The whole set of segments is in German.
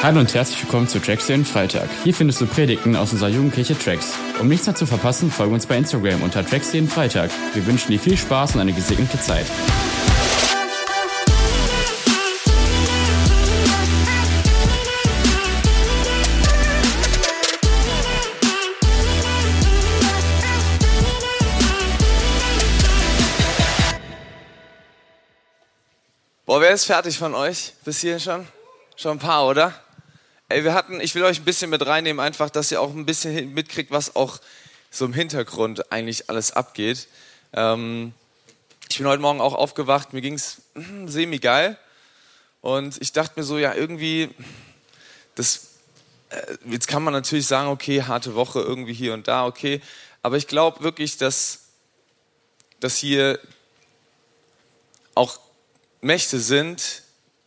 Hallo und herzlich willkommen zu Tracks den Freitag. Hier findest du Predigten aus unserer Jugendkirche Tracks. Um nichts mehr zu verpassen, folge uns bei Instagram unter Tracks den Freitag. Wir wünschen dir viel Spaß und eine gesegnete Zeit. Boah, wer ist fertig von euch? Bis hier schon? Schon ein paar, oder? Ey, wir hatten, ich will euch ein bisschen mit reinnehmen, einfach, dass ihr auch ein bisschen mitkriegt, was auch so im Hintergrund eigentlich alles abgeht. Ähm, ich bin heute Morgen auch aufgewacht, mir ging's hm, semi-geil. Und ich dachte mir so, ja, irgendwie, das, äh, jetzt kann man natürlich sagen, okay, harte Woche irgendwie hier und da, okay. Aber ich glaube wirklich, dass, dass hier auch Mächte sind,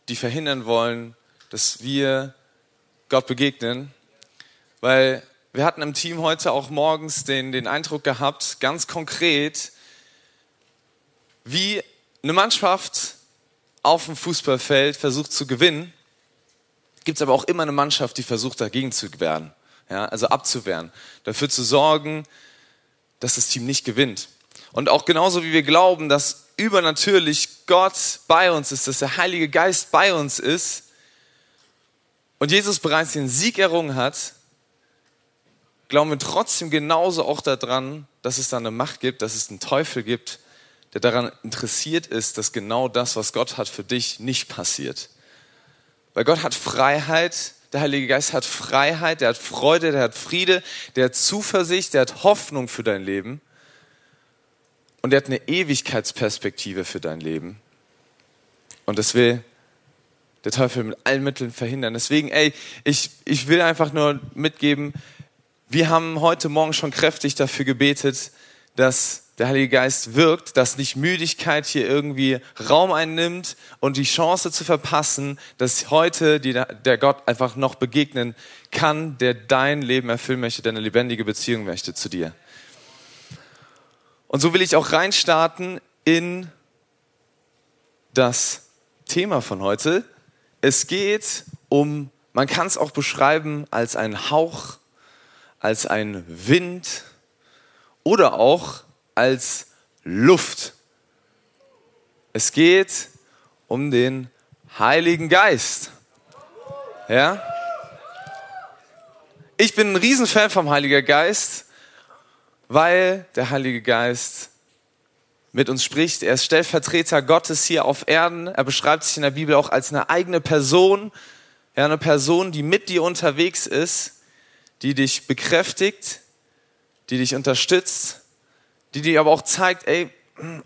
die verhindern wollen, dass wir Gott begegnen. Weil wir hatten im Team heute auch morgens den, den Eindruck gehabt, ganz konkret, wie eine Mannschaft auf dem Fußballfeld versucht zu gewinnen, gibt es aber auch immer eine Mannschaft, die versucht dagegen zu werden, ja, also abzuwehren, dafür zu sorgen, dass das Team nicht gewinnt. Und auch genauso wie wir glauben, dass übernatürlich Gott bei uns ist, dass der Heilige Geist bei uns ist und Jesus bereits den Sieg errungen hat, glauben wir trotzdem genauso auch daran, dass es da eine Macht gibt, dass es einen Teufel gibt, der daran interessiert ist, dass genau das, was Gott hat für dich, nicht passiert. Weil Gott hat Freiheit, der Heilige Geist hat Freiheit, der hat Freude, der hat Friede, der hat Zuversicht, der hat Hoffnung für dein Leben. Und er hat eine Ewigkeitsperspektive für dein Leben. Und das will der Teufel mit allen Mitteln verhindern. Deswegen, ey, ich, ich will einfach nur mitgeben, wir haben heute Morgen schon kräftig dafür gebetet, dass der Heilige Geist wirkt, dass nicht Müdigkeit hier irgendwie Raum einnimmt und die Chance zu verpassen, dass heute die, der Gott einfach noch begegnen kann, der dein Leben erfüllen möchte, der eine lebendige Beziehung möchte zu dir. Und so will ich auch reinstarten in das Thema von heute. Es geht um, man kann es auch beschreiben als ein Hauch, als ein Wind oder auch als Luft. Es geht um den Heiligen Geist. Ja? Ich bin ein Riesenfan vom Heiligen Geist weil der Heilige Geist mit uns spricht. Er ist Stellvertreter Gottes hier auf Erden. Er beschreibt sich in der Bibel auch als eine eigene Person. Ja, eine Person, die mit dir unterwegs ist, die dich bekräftigt, die dich unterstützt, die dir aber auch zeigt, ey,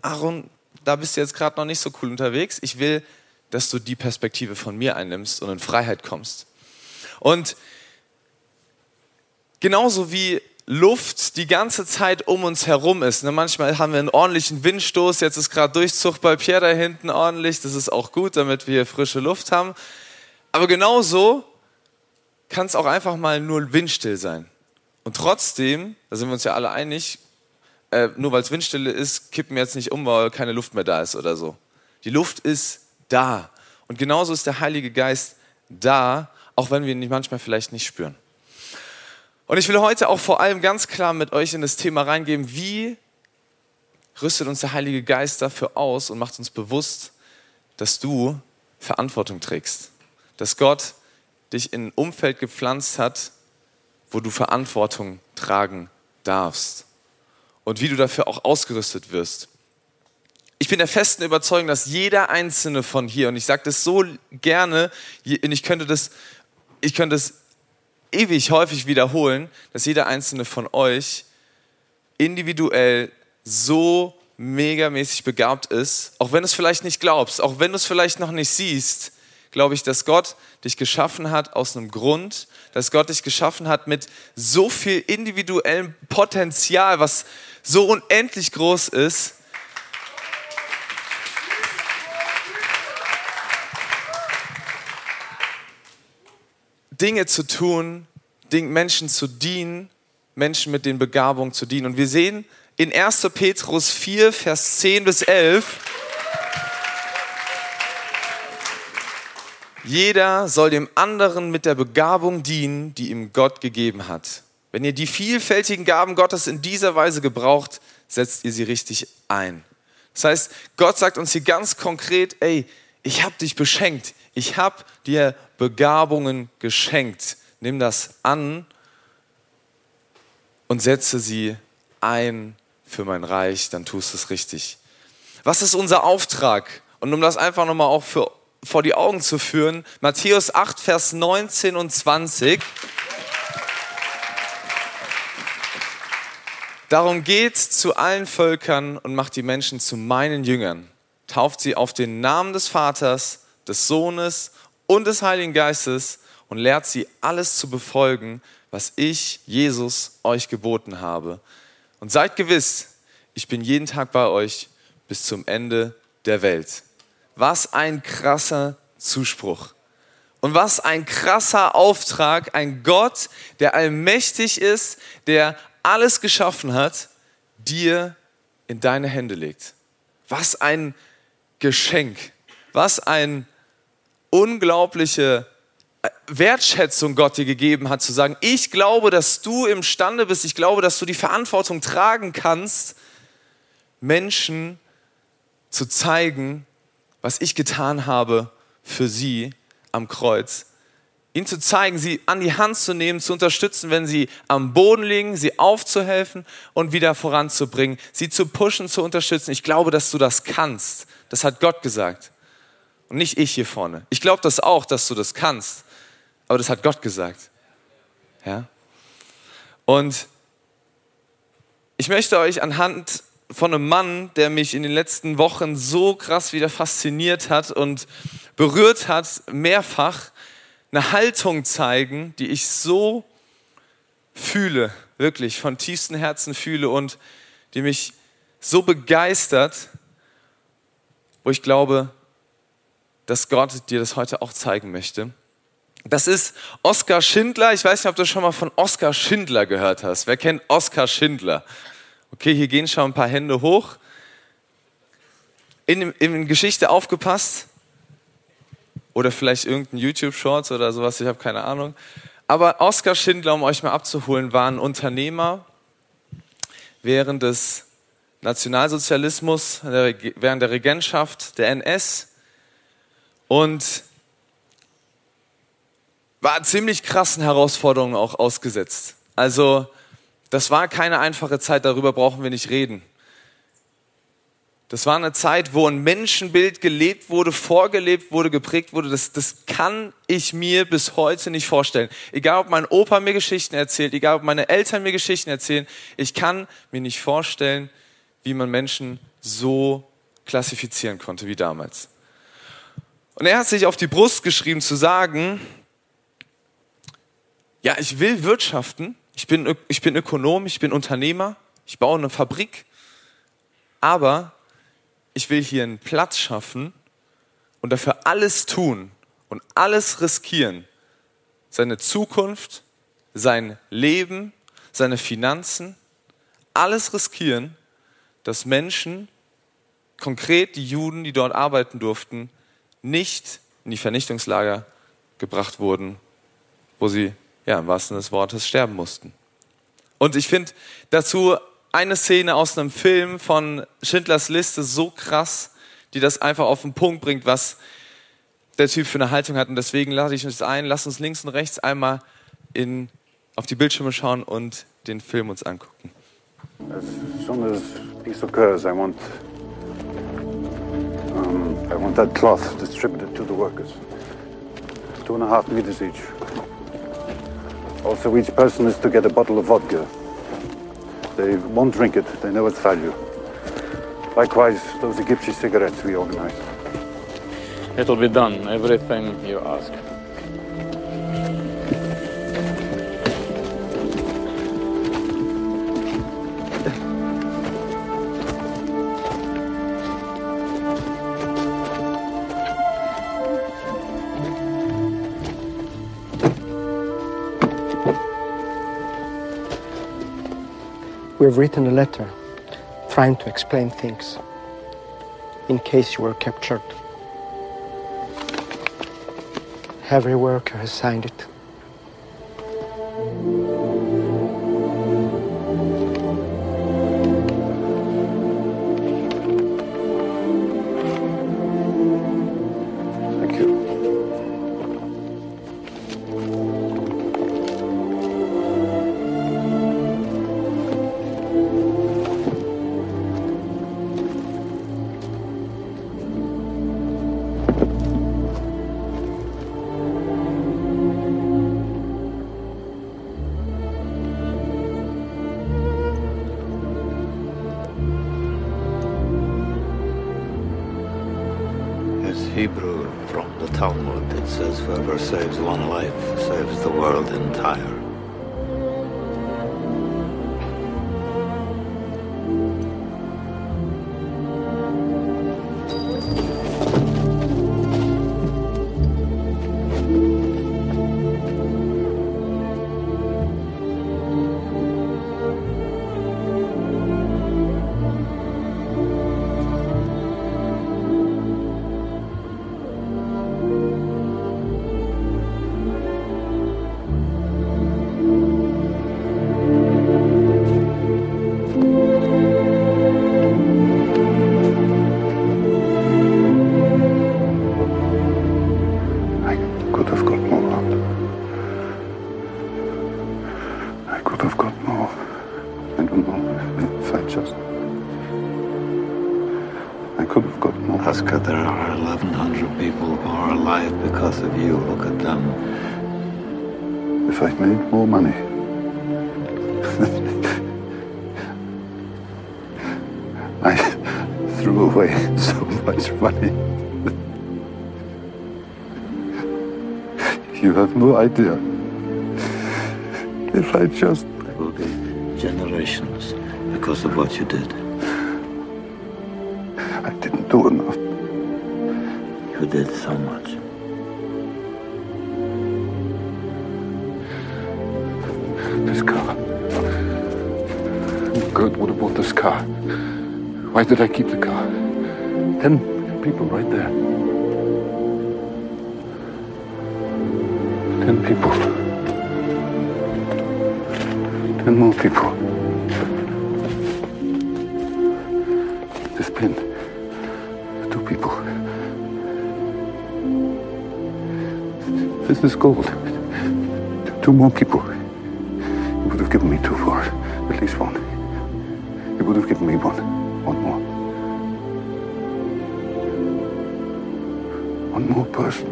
Aaron, da bist du jetzt gerade noch nicht so cool unterwegs. Ich will, dass du die Perspektive von mir einnimmst und in Freiheit kommst. Und genauso wie Luft die ganze Zeit um uns herum ist. Ne, manchmal haben wir einen ordentlichen Windstoß, jetzt ist gerade Durchzug bei Pierre da hinten ordentlich, das ist auch gut, damit wir frische Luft haben. Aber genauso kann es auch einfach mal nur windstill sein. Und trotzdem, da sind wir uns ja alle einig, äh, nur weil es windstille ist, kippen wir jetzt nicht um, weil keine Luft mehr da ist oder so. Die Luft ist da. Und genauso ist der Heilige Geist da, auch wenn wir ihn manchmal vielleicht nicht spüren. Und ich will heute auch vor allem ganz klar mit euch in das Thema reingeben, wie rüstet uns der Heilige Geist dafür aus und macht uns bewusst, dass du Verantwortung trägst. Dass Gott dich in ein Umfeld gepflanzt hat, wo du Verantwortung tragen darfst. Und wie du dafür auch ausgerüstet wirst. Ich bin der festen Überzeugung, dass jeder einzelne von hier, und ich sage das so gerne, und ich könnte das, ich könnte das ewig häufig wiederholen, dass jeder einzelne von euch individuell so megamäßig begabt ist, auch wenn du es vielleicht nicht glaubst, auch wenn du es vielleicht noch nicht siehst, glaube ich, dass Gott dich geschaffen hat aus einem Grund, dass Gott dich geschaffen hat mit so viel individuellem Potenzial, was so unendlich groß ist, Dinge zu tun, Menschen zu dienen, Menschen mit den Begabungen zu dienen. Und wir sehen in 1. Petrus 4, Vers 10 bis 11, Jeder soll dem anderen mit der Begabung dienen, die ihm Gott gegeben hat. Wenn ihr die vielfältigen Gaben Gottes in dieser Weise gebraucht, setzt ihr sie richtig ein. Das heißt, Gott sagt uns hier ganz konkret, ey, ich habe dich beschenkt, ich habe dir Begabungen geschenkt. Nimm das an und setze sie ein für mein Reich, dann tust du es richtig. Was ist unser Auftrag? Und um das einfach nochmal auch für, vor die Augen zu führen, Matthäus 8, Vers 19 und 20. Darum geht zu allen Völkern und macht die Menschen zu meinen Jüngern. Tauft sie auf den Namen des Vaters, des Sohnes und des Heiligen Geistes und lehrt sie alles zu befolgen, was ich, Jesus, euch geboten habe. Und seid gewiss, ich bin jeden Tag bei euch bis zum Ende der Welt. Was ein krasser Zuspruch. Und was ein krasser Auftrag, ein Gott, der allmächtig ist, der alles geschaffen hat, dir in deine Hände legt. Was ein Geschenk. Was ein unglaubliche äh, Wertschätzung Gott dir gegeben hat, zu sagen, ich glaube, dass du imstande bist, ich glaube, dass du die Verantwortung tragen kannst, Menschen zu zeigen, was ich getan habe für sie am Kreuz ihnen zu zeigen, sie an die Hand zu nehmen, zu unterstützen, wenn sie am Boden liegen, sie aufzuhelfen und wieder voranzubringen, sie zu pushen, zu unterstützen. Ich glaube, dass du das kannst. Das hat Gott gesagt. Und nicht ich hier vorne. Ich glaube das auch, dass du das kannst. Aber das hat Gott gesagt. Ja? Und ich möchte euch anhand von einem Mann, der mich in den letzten Wochen so krass wieder fasziniert hat und berührt hat, mehrfach, eine Haltung zeigen, die ich so fühle, wirklich von tiefstem Herzen fühle und die mich so begeistert, wo ich glaube, dass Gott dir das heute auch zeigen möchte. Das ist Oskar Schindler. Ich weiß nicht, ob du schon mal von Oskar Schindler gehört hast. Wer kennt Oskar Schindler? Okay, hier gehen schon ein paar Hände hoch. In, in Geschichte aufgepasst oder vielleicht irgendein YouTube-Shorts oder sowas, ich habe keine Ahnung. Aber Oskar Schindler, um euch mal abzuholen, war ein Unternehmer während des Nationalsozialismus, während der Regentschaft der NS und war ziemlich krassen Herausforderungen auch ausgesetzt. Also das war keine einfache Zeit, darüber brauchen wir nicht reden. Das war eine Zeit, wo ein Menschenbild gelebt wurde, vorgelebt wurde, geprägt wurde. Das, das kann ich mir bis heute nicht vorstellen. Egal, ob mein Opa mir Geschichten erzählt, egal, ob meine Eltern mir Geschichten erzählen, ich kann mir nicht vorstellen, wie man Menschen so klassifizieren konnte wie damals. Und er hat sich auf die Brust geschrieben zu sagen, ja, ich will wirtschaften, ich bin, ich bin Ökonom, ich bin Unternehmer, ich baue eine Fabrik, aber ich will hier einen Platz schaffen und dafür alles tun und alles riskieren. Seine Zukunft, sein Leben, seine Finanzen, alles riskieren, dass Menschen, konkret die Juden, die dort arbeiten durften, nicht in die Vernichtungslager gebracht wurden, wo sie, ja, im wahrsten Sinne des Wortes, sterben mussten. Und ich finde dazu eine Szene aus einem Film von Schindlers Liste so krass, die das einfach auf den Punkt bringt, was der Typ für eine Haltung hat. Und deswegen lade ich uns ein, lass uns links und rechts einmal in, auf die Bildschirme schauen und den Film uns angucken. As soon as peace occurs, I want, I want that cloth distributed to the workers. Two and a half meters each. Also, each person is to get a bottle of vodka. They won't drink it. They know its value. Likewise, those Egyptian cigarettes we organized. It'll be done. Everything you ask. We've written a letter trying to explain things in case you were captured. Every worker has signed it. Made more money. I threw away so much money. you have no idea. If I just. There will be generations because of what you did. I didn't do enough. You did so much. Bought this car. Why did I keep the car? Ten people right there. Ten people. Ten more people. This pin. Two people. This is gold. Two more people. You would have given me two for. At least one. Would have given me one. One more. One more person.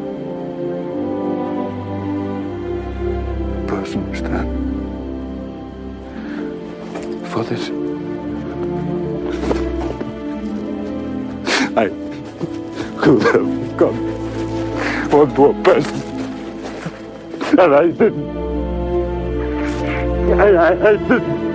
Person, Stan. For this. I could have got one more person. And I didn't. I, I, I didn't.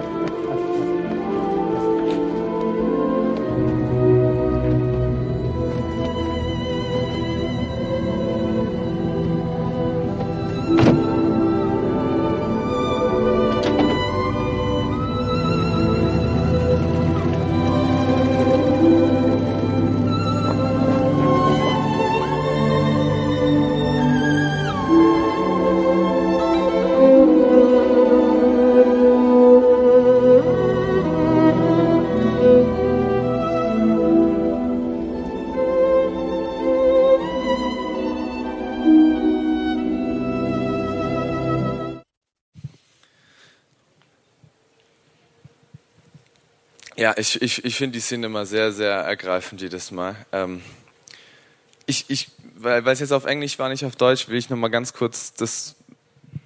Ja, ich, ich, ich finde die Szene immer sehr, sehr ergreifend jedes Mal. Ähm, ich, ich, weil, es jetzt auf Englisch war, nicht auf Deutsch, will ich nochmal ganz kurz das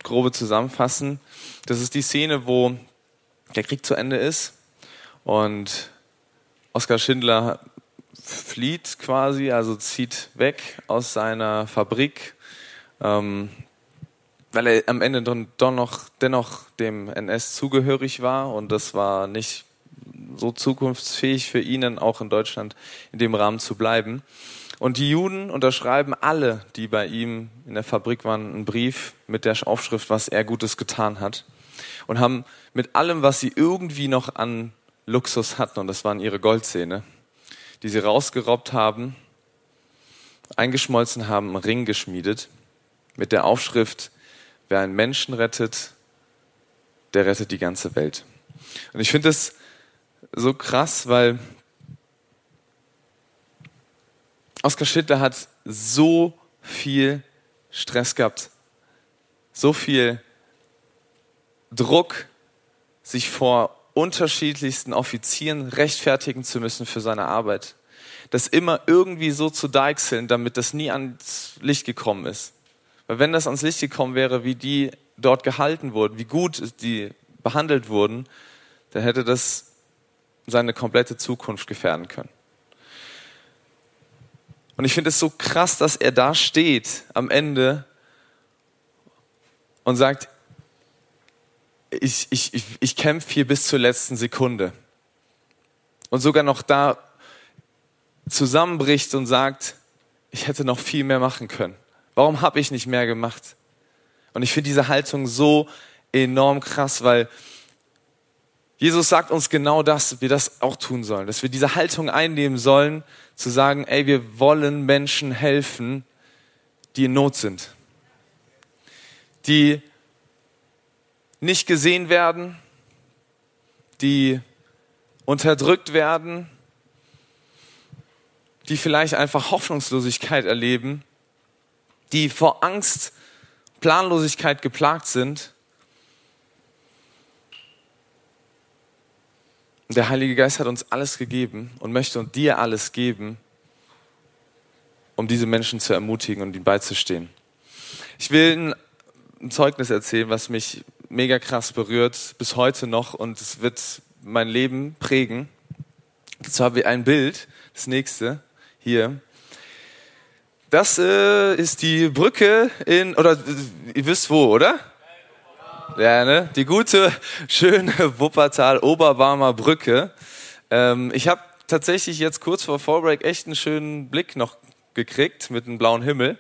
grobe zusammenfassen. Das ist die Szene, wo der Krieg zu Ende ist und Oskar Schindler flieht quasi, also zieht weg aus seiner Fabrik, ähm, weil er am Ende dann doch noch, dennoch dem NS zugehörig war und das war nicht so zukunftsfähig für ihn dann auch in Deutschland in dem Rahmen zu bleiben. Und die Juden unterschreiben alle, die bei ihm in der Fabrik waren, einen Brief mit der Aufschrift, was er Gutes getan hat. Und haben mit allem, was sie irgendwie noch an Luxus hatten, und das waren ihre Goldzähne, die sie rausgerobbt haben, eingeschmolzen haben, einen Ring geschmiedet mit der Aufschrift, wer einen Menschen rettet, der rettet die ganze Welt. Und ich finde es so krass, weil Oskar Schindler hat so viel Stress gehabt, so viel Druck, sich vor unterschiedlichsten Offizieren rechtfertigen zu müssen für seine Arbeit. Das immer irgendwie so zu deichseln, damit das nie ans Licht gekommen ist. Weil wenn das ans Licht gekommen wäre, wie die dort gehalten wurden, wie gut die behandelt wurden, dann hätte das seine komplette Zukunft gefährden können. Und ich finde es so krass, dass er da steht am Ende und sagt, ich, ich, ich, ich kämpfe hier bis zur letzten Sekunde. Und sogar noch da zusammenbricht und sagt, ich hätte noch viel mehr machen können. Warum habe ich nicht mehr gemacht? Und ich finde diese Haltung so enorm krass, weil Jesus sagt uns genau das, wir das auch tun sollen, dass wir diese Haltung einnehmen sollen, zu sagen, ey, wir wollen Menschen helfen, die in Not sind, die nicht gesehen werden, die unterdrückt werden, die vielleicht einfach Hoffnungslosigkeit erleben, die vor Angst, Planlosigkeit geplagt sind. Und der Heilige Geist hat uns alles gegeben und möchte uns dir alles geben, um diese Menschen zu ermutigen und ihnen beizustehen. Ich will ein Zeugnis erzählen, was mich mega krass berührt, bis heute noch und es wird mein Leben prägen. Dazu habe ich ein Bild, das nächste, hier. Das äh, ist die Brücke in, oder ihr wisst wo, oder? Ja, ne? Die gute, schöne Wuppertal-Oberbarmer Brücke. Ähm, ich habe tatsächlich jetzt kurz vor Fallbreak echt einen schönen Blick noch gekriegt mit einem blauen Himmel.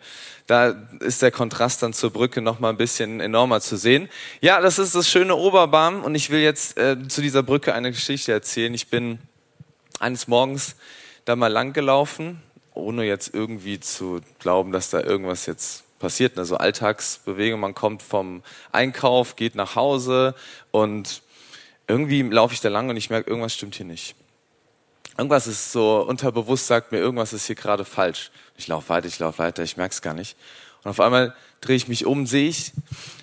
Da ist der Kontrast dann zur Brücke noch mal ein bisschen enormer zu sehen. Ja, das ist das schöne Oberbarm und ich will jetzt äh, zu dieser Brücke eine Geschichte erzählen. Ich bin eines Morgens da mal lang gelaufen, ohne jetzt irgendwie zu glauben, dass da irgendwas jetzt passiert. Also Alltagsbewegung, man kommt vom Einkauf, geht nach Hause und irgendwie laufe ich da lang und ich merke, irgendwas stimmt hier nicht. Irgendwas ist so unterbewusst sagt mir, irgendwas ist hier gerade falsch. Ich laufe weiter, ich laufe weiter, ich merke es gar nicht. Und auf einmal drehe ich mich um, sehe ich,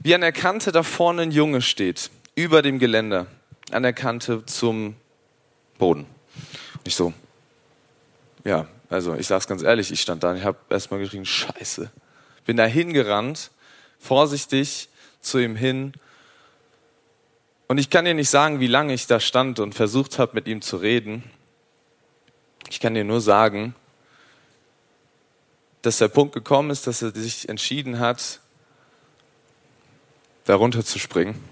wie an der Kante da vorne ein Junge steht, über dem Geländer, an der Kante zum Boden. Und ich so, ja, also ich sag's ganz ehrlich, ich stand da und ich habe erstmal geschrien, Scheiße. Bin da hingerannt, vorsichtig zu ihm hin. Und ich kann dir nicht sagen, wie lange ich da stand und versucht habe, mit ihm zu reden. Ich kann dir nur sagen, dass der Punkt gekommen ist, dass er sich entschieden hat, darunter zu springen,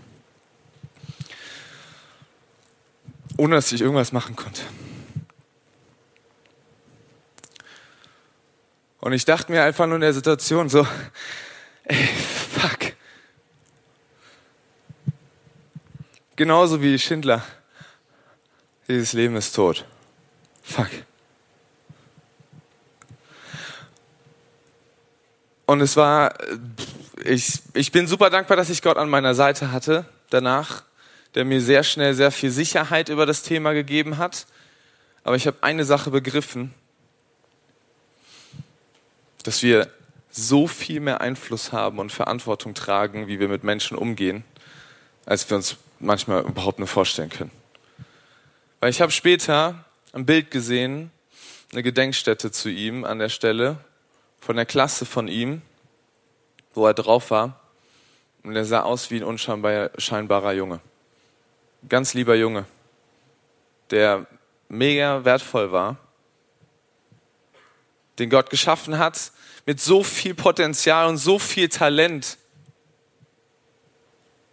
ohne dass ich irgendwas machen konnte. Und ich dachte mir einfach nur in der Situation so, ey, fuck. Genauso wie Schindler. Dieses Leben ist tot. Fuck. Und es war, ich, ich bin super dankbar, dass ich Gott an meiner Seite hatte danach, der mir sehr schnell sehr viel Sicherheit über das Thema gegeben hat. Aber ich habe eine Sache begriffen, dass wir so viel mehr Einfluss haben und Verantwortung tragen, wie wir mit Menschen umgehen, als wir uns manchmal überhaupt nur vorstellen können. Weil ich habe später ein Bild gesehen, eine Gedenkstätte zu ihm an der Stelle, von der Klasse von ihm, wo er drauf war. Und er sah aus wie ein unscheinbarer Junge. Ganz lieber Junge, der mega wertvoll war den Gott geschaffen hat, mit so viel Potenzial und so viel Talent.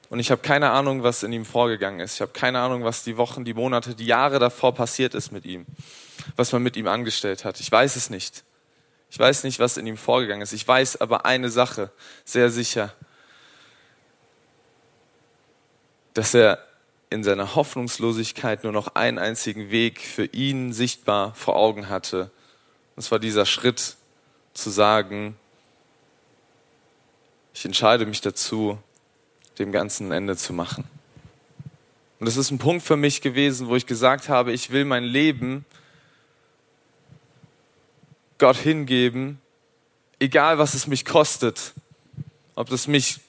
Und ich habe keine Ahnung, was in ihm vorgegangen ist. Ich habe keine Ahnung, was die Wochen, die Monate, die Jahre davor passiert ist mit ihm. Was man mit ihm angestellt hat. Ich weiß es nicht. Ich weiß nicht, was in ihm vorgegangen ist. Ich weiß aber eine Sache sehr sicher. Dass er in seiner Hoffnungslosigkeit nur noch einen einzigen Weg für ihn sichtbar vor Augen hatte. Und zwar dieser Schritt zu sagen, ich entscheide mich dazu, dem ganzen Ende zu machen. Und das ist ein Punkt für mich gewesen, wo ich gesagt habe, ich will mein Leben Gott hingeben, egal was es mich kostet. Ob das mich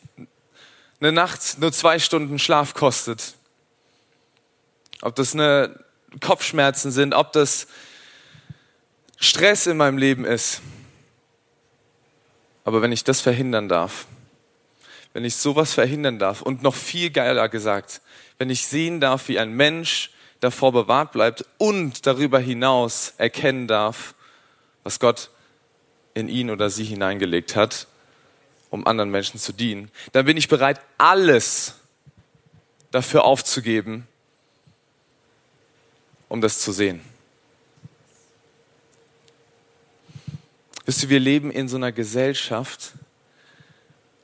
eine Nacht nur zwei Stunden Schlaf kostet. Ob das eine Kopfschmerzen sind, ob das Stress in meinem Leben ist. Aber wenn ich das verhindern darf, wenn ich sowas verhindern darf und noch viel geiler gesagt, wenn ich sehen darf, wie ein Mensch davor bewahrt bleibt und darüber hinaus erkennen darf, was Gott in ihn oder sie hineingelegt hat, um anderen Menschen zu dienen, dann bin ich bereit, alles dafür aufzugeben, um das zu sehen. Wisst ihr, wir leben in so einer Gesellschaft,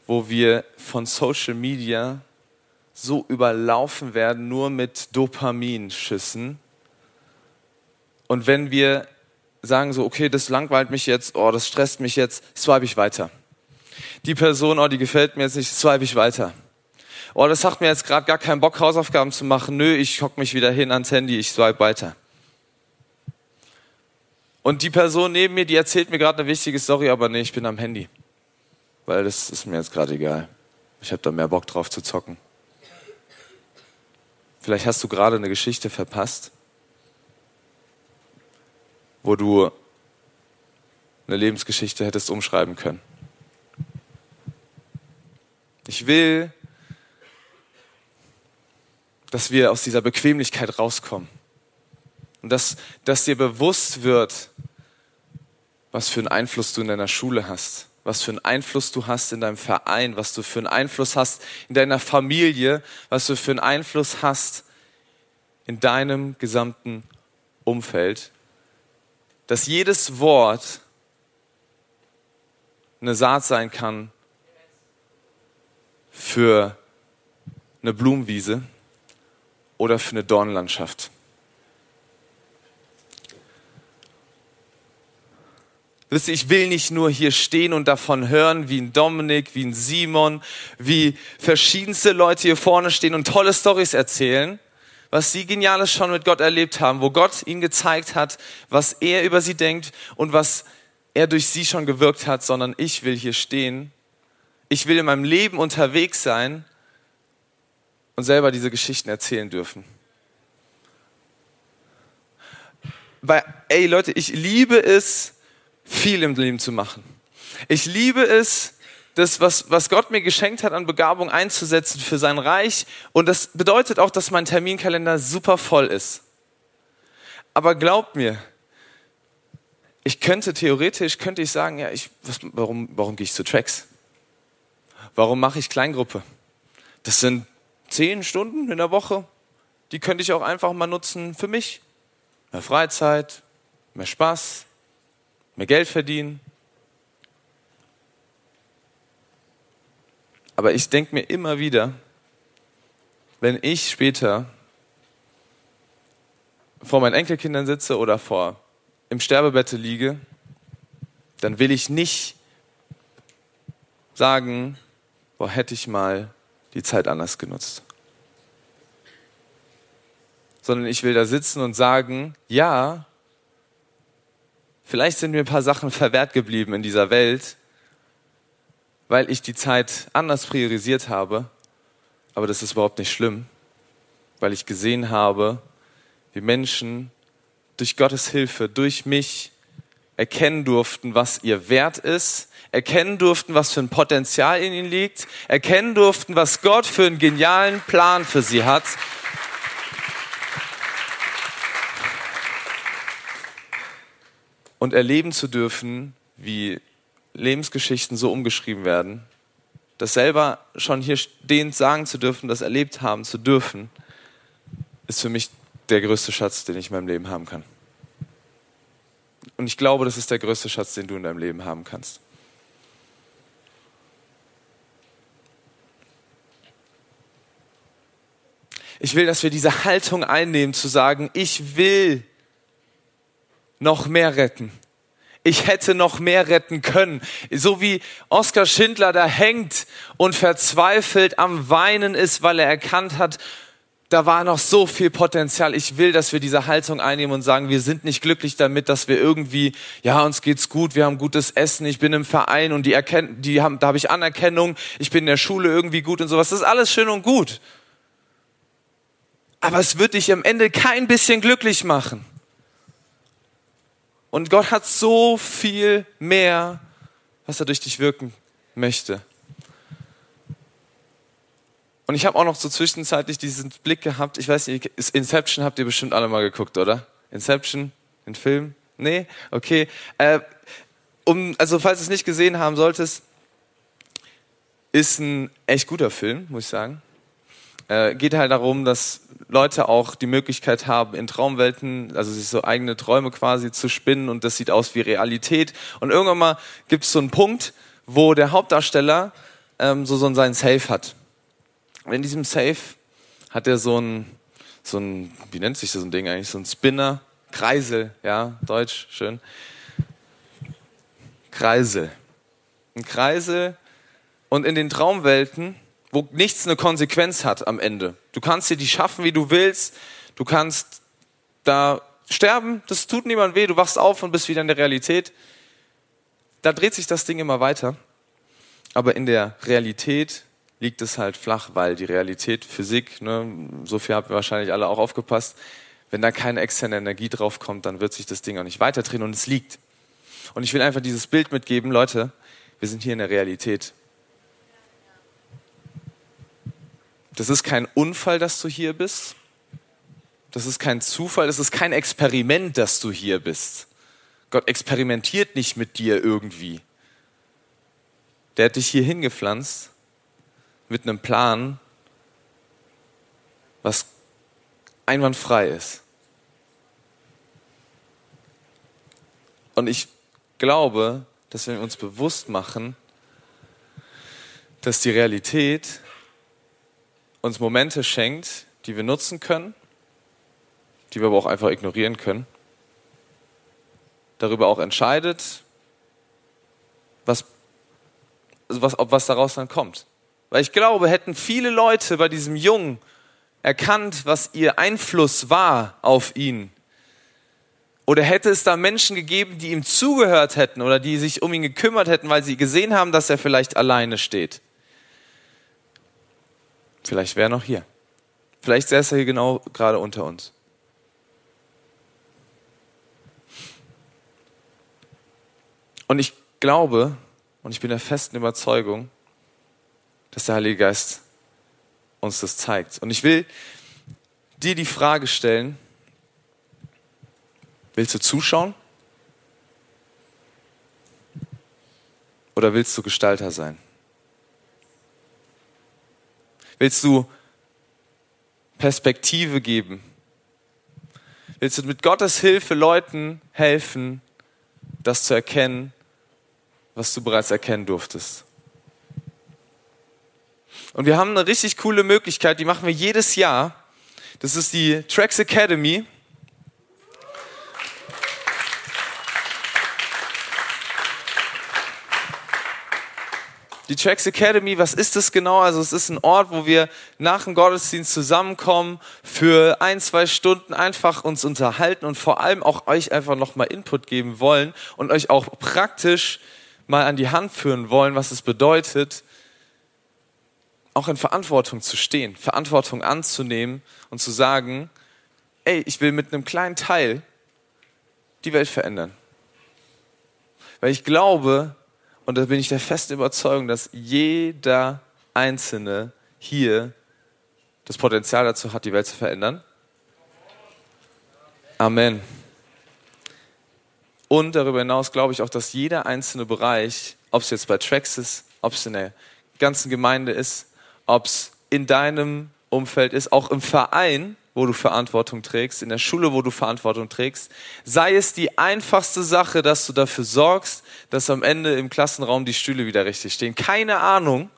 wo wir von Social Media so überlaufen werden, nur mit Dopaminschüssen. Und wenn wir sagen so, okay, das langweilt mich jetzt, oh, das stresst mich jetzt, swipe ich weiter. Die Person, oh, die gefällt mir jetzt nicht, swipe ich weiter. Oh, das hat mir jetzt gerade gar keinen Bock, Hausaufgaben zu machen. Nö, ich hock mich wieder hin ans Handy, ich swipe weiter. Und die Person neben mir, die erzählt mir gerade eine wichtige Story, aber nee, ich bin am Handy weil das ist mir jetzt gerade egal. Ich habe da mehr Bock drauf zu zocken. Vielleicht hast du gerade eine Geschichte verpasst, wo du eine Lebensgeschichte hättest umschreiben können. Ich will, dass wir aus dieser Bequemlichkeit rauskommen und dass, dass dir bewusst wird, was für einen Einfluss du in deiner Schule hast was für einen Einfluss du hast in deinem Verein, was du für einen Einfluss hast in deiner Familie, was du für einen Einfluss hast in deinem gesamten Umfeld, dass jedes Wort eine Saat sein kann für eine Blumenwiese oder für eine Dornlandschaft. Wisst ihr, ich will nicht nur hier stehen und davon hören, wie ein Dominik, wie ein Simon, wie verschiedenste Leute hier vorne stehen und tolle Stories erzählen, was sie Geniales schon mit Gott erlebt haben, wo Gott ihnen gezeigt hat, was er über sie denkt und was er durch sie schon gewirkt hat, sondern ich will hier stehen. Ich will in meinem Leben unterwegs sein und selber diese Geschichten erzählen dürfen. Weil, ey Leute, ich liebe es, viel im Leben zu machen. Ich liebe es, das, was, was Gott mir geschenkt hat an Begabung einzusetzen für sein Reich. Und das bedeutet auch, dass mein Terminkalender super voll ist. Aber glaubt mir, ich könnte theoretisch, könnte ich sagen, ja, ich, was, warum, warum gehe ich zu Tracks? Warum mache ich Kleingruppe? Das sind zehn Stunden in der Woche. Die könnte ich auch einfach mal nutzen für mich. Mehr Freizeit, mehr Spaß, mehr Geld verdienen. Aber ich denke mir immer wieder, wenn ich später vor meinen Enkelkindern sitze oder vor im Sterbebette liege, dann will ich nicht sagen, boah, hätte ich mal die Zeit anders genutzt. Sondern ich will da sitzen und sagen, ja, Vielleicht sind mir ein paar Sachen verwehrt geblieben in dieser Welt, weil ich die Zeit anders priorisiert habe. Aber das ist überhaupt nicht schlimm, weil ich gesehen habe, wie Menschen durch Gottes Hilfe, durch mich erkennen durften, was ihr Wert ist, erkennen durften, was für ein Potenzial in ihnen liegt, erkennen durften, was Gott für einen genialen Plan für sie hat und erleben zu dürfen, wie Lebensgeschichten so umgeschrieben werden, das selber schon hier stehend sagen zu dürfen, das erlebt haben zu dürfen, ist für mich der größte Schatz, den ich in meinem Leben haben kann. Und ich glaube, das ist der größte Schatz, den du in deinem Leben haben kannst. Ich will, dass wir diese Haltung einnehmen, zu sagen, ich will noch mehr retten. Ich hätte noch mehr retten können. So wie Oskar Schindler da hängt und verzweifelt am Weinen ist, weil er erkannt hat, da war noch so viel Potenzial. Ich will, dass wir diese Haltung einnehmen und sagen, wir sind nicht glücklich damit, dass wir irgendwie, ja, uns geht's gut, wir haben gutes Essen, ich bin im Verein und die erkennen, die haben, da habe ich Anerkennung, ich bin in der Schule irgendwie gut und sowas. Das ist alles schön und gut. Aber es wird dich am Ende kein bisschen glücklich machen. Und Gott hat so viel mehr, was er durch dich wirken möchte. Und ich habe auch noch so zwischenzeitlich diesen Blick gehabt, ich weiß nicht, Inception habt ihr bestimmt alle mal geguckt, oder? Inception, den Film? Nee? Okay. Äh, um, also falls du es nicht gesehen haben solltest, ist ein echt guter Film, muss ich sagen. Äh, geht halt darum, dass Leute auch die Möglichkeit haben, in Traumwelten, also sich so eigene Träume quasi zu spinnen und das sieht aus wie Realität. Und irgendwann mal gibt es so einen Punkt, wo der Hauptdarsteller ähm, so, so seinen Safe hat. Und in diesem Safe hat er so ein, so ein, wie nennt sich das so ein Ding eigentlich, so ein Spinner, Kreisel, ja, Deutsch, schön. Kreisel. Ein Kreisel. Und in den Traumwelten, wo nichts eine Konsequenz hat am Ende. Du kannst dir die schaffen, wie du willst. Du kannst da sterben, das tut niemand weh, du wachst auf und bist wieder in der Realität. Da dreht sich das Ding immer weiter. Aber in der Realität liegt es halt flach, weil die Realität, Physik, ne, so viel habt ihr wahrscheinlich alle auch aufgepasst, wenn da keine externe Energie drauf kommt, dann wird sich das Ding auch nicht weiterdrehen und es liegt. Und ich will einfach dieses Bild mitgeben, Leute, wir sind hier in der Realität. Das ist kein Unfall, dass du hier bist. Das ist kein Zufall, das ist kein Experiment, dass du hier bist. Gott experimentiert nicht mit dir irgendwie. Der hat dich hier hingepflanzt mit einem Plan, was einwandfrei ist. Und ich glaube, dass wenn wir uns bewusst machen, dass die Realität uns Momente schenkt, die wir nutzen können, die wir aber auch einfach ignorieren können, darüber auch entscheidet, was, was, ob was daraus dann kommt. Weil ich glaube, hätten viele Leute bei diesem Jungen erkannt, was ihr Einfluss war auf ihn, oder hätte es da Menschen gegeben, die ihm zugehört hätten oder die sich um ihn gekümmert hätten, weil sie gesehen haben, dass er vielleicht alleine steht? Vielleicht wäre er noch hier. Vielleicht säße er hier genau gerade unter uns. Und ich glaube und ich bin der festen Überzeugung, dass der Heilige Geist uns das zeigt. Und ich will dir die Frage stellen, willst du zuschauen? Oder willst du Gestalter sein? Willst du Perspektive geben? Willst du mit Gottes Hilfe Leuten helfen, das zu erkennen, was du bereits erkennen durftest? Und wir haben eine richtig coole Möglichkeit, die machen wir jedes Jahr. Das ist die Tracks Academy. Die Tracks Academy, was ist das genau? Also es ist ein Ort, wo wir nach dem Gottesdienst zusammenkommen, für ein, zwei Stunden einfach uns unterhalten und vor allem auch euch einfach nochmal Input geben wollen und euch auch praktisch mal an die Hand führen wollen, was es bedeutet, auch in Verantwortung zu stehen, Verantwortung anzunehmen und zu sagen, ey, ich will mit einem kleinen Teil die Welt verändern. Weil ich glaube, und da bin ich der festen Überzeugung, dass jeder Einzelne hier das Potenzial dazu hat, die Welt zu verändern. Amen. Und darüber hinaus glaube ich auch, dass jeder einzelne Bereich, ob es jetzt bei Tracks ist, ob es in der ganzen Gemeinde ist, ob es in deinem Umfeld ist, auch im Verein, wo du Verantwortung trägst, in der Schule, wo du Verantwortung trägst, sei es die einfachste Sache, dass du dafür sorgst, dass am Ende im Klassenraum die Stühle wieder richtig stehen. Keine Ahnung,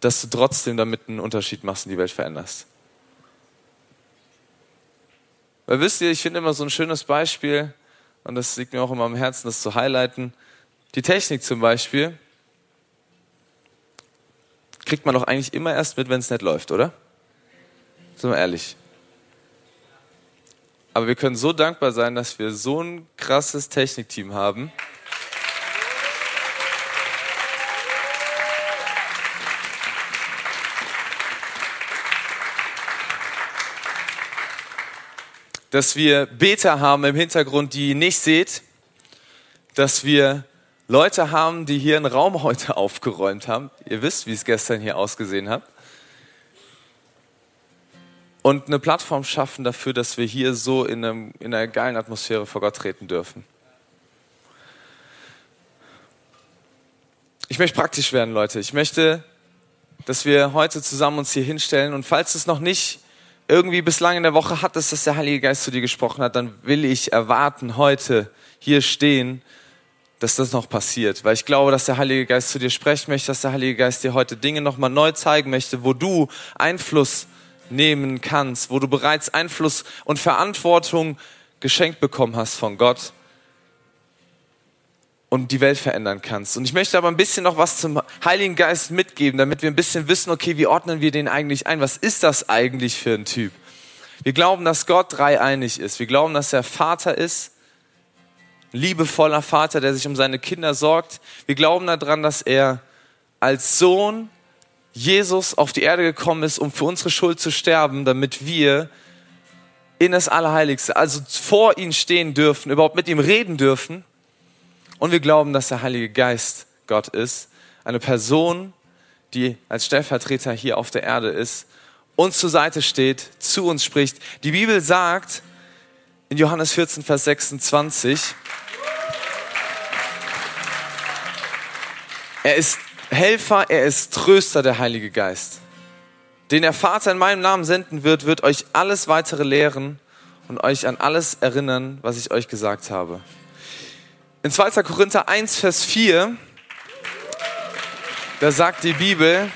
dass du trotzdem damit einen Unterschied machst und die Welt veränderst. Weil wisst ihr, ich finde immer so ein schönes Beispiel, und das liegt mir auch immer am Herzen, das zu highlighten. Die Technik zum Beispiel kriegt man doch eigentlich immer erst mit, wenn es nicht läuft, oder? Sind wir ehrlich. Aber wir können so dankbar sein, dass wir so ein krasses Technikteam haben. Dass wir Beter haben im Hintergrund, die ihr nicht seht. Dass wir Leute haben, die hier einen Raum heute aufgeräumt haben. Ihr wisst, wie es gestern hier ausgesehen hat und eine Plattform schaffen dafür, dass wir hier so in, einem, in einer geilen Atmosphäre vor Gott treten dürfen. Ich möchte praktisch werden, Leute. Ich möchte, dass wir heute zusammen uns hier hinstellen und falls es noch nicht irgendwie bislang in der Woche hat, dass der Heilige Geist zu dir gesprochen hat, dann will ich erwarten, heute hier stehen, dass das noch passiert. Weil ich glaube, dass der Heilige Geist zu dir sprechen möchte, dass der Heilige Geist dir heute Dinge nochmal neu zeigen möchte, wo du Einfluss nehmen kannst, wo du bereits Einfluss und Verantwortung geschenkt bekommen hast von Gott und die Welt verändern kannst. Und ich möchte aber ein bisschen noch was zum Heiligen Geist mitgeben, damit wir ein bisschen wissen, okay, wie ordnen wir den eigentlich ein? Was ist das eigentlich für ein Typ? Wir glauben, dass Gott dreieinig ist. Wir glauben, dass er Vater ist, liebevoller Vater, der sich um seine Kinder sorgt. Wir glauben daran, dass er als Sohn Jesus auf die Erde gekommen ist, um für unsere Schuld zu sterben, damit wir in das Allerheiligste, also vor ihn stehen dürfen, überhaupt mit ihm reden dürfen. Und wir glauben, dass der Heilige Geist Gott ist, eine Person, die als Stellvertreter hier auf der Erde ist, uns zur Seite steht, zu uns spricht. Die Bibel sagt in Johannes 14, Vers 26, er ist Helfer, er ist Tröster, der Heilige Geist. Den der Vater in meinem Namen senden wird, wird euch alles weitere lehren und euch an alles erinnern, was ich euch gesagt habe. In 2. Korinther 1, Vers 4, da sagt die Bibel,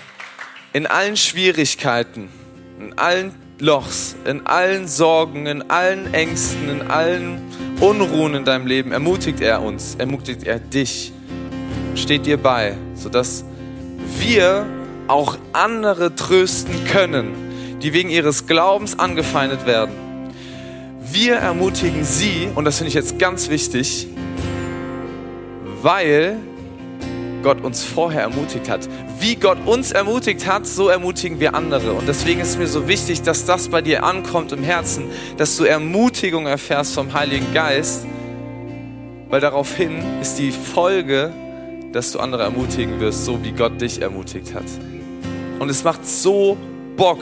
in allen Schwierigkeiten, in allen Lochs, in allen Sorgen, in allen Ängsten, in allen Unruhen in deinem Leben ermutigt er uns, ermutigt er dich, steht dir bei, sodass wir auch andere trösten können, die wegen ihres Glaubens angefeindet werden. Wir ermutigen sie, und das finde ich jetzt ganz wichtig, weil Gott uns vorher ermutigt hat. Wie Gott uns ermutigt hat, so ermutigen wir andere. Und deswegen ist mir so wichtig, dass das bei dir ankommt im Herzen, dass du Ermutigung erfährst vom Heiligen Geist, weil daraufhin ist die Folge dass du andere ermutigen wirst, so wie Gott dich ermutigt hat. Und es macht so Bock,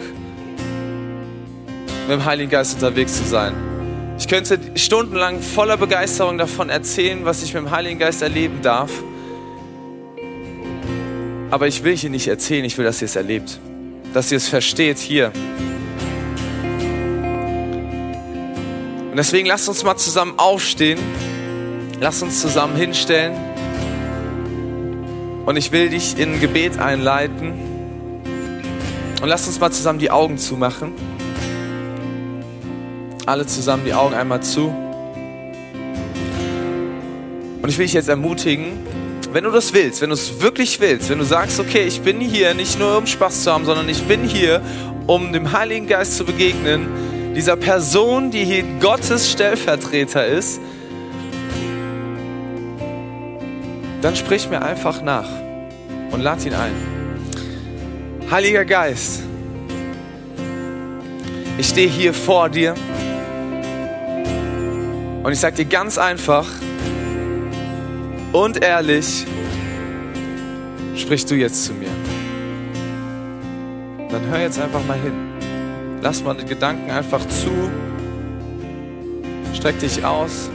mit dem Heiligen Geist unterwegs zu sein. Ich könnte stundenlang voller Begeisterung davon erzählen, was ich mit dem Heiligen Geist erleben darf. Aber ich will hier nicht erzählen, ich will, dass ihr es erlebt. Dass ihr es versteht hier. Und deswegen lasst uns mal zusammen aufstehen. Lasst uns zusammen hinstellen. Und ich will dich in ein Gebet einleiten. Und lass uns mal zusammen die Augen zumachen. Alle zusammen die Augen einmal zu. Und ich will dich jetzt ermutigen, wenn du das willst, wenn du es wirklich willst, wenn du sagst, okay, ich bin hier nicht nur um Spaß zu haben, sondern ich bin hier, um dem Heiligen Geist zu begegnen, dieser Person, die hier Gottes Stellvertreter ist, dann sprich mir einfach nach und lad ihn ein. Heiliger Geist, ich stehe hier vor dir und ich sage dir ganz einfach und ehrlich, sprich du jetzt zu mir. Dann hör jetzt einfach mal hin. Lass mal die Gedanken einfach zu. Streck dich aus.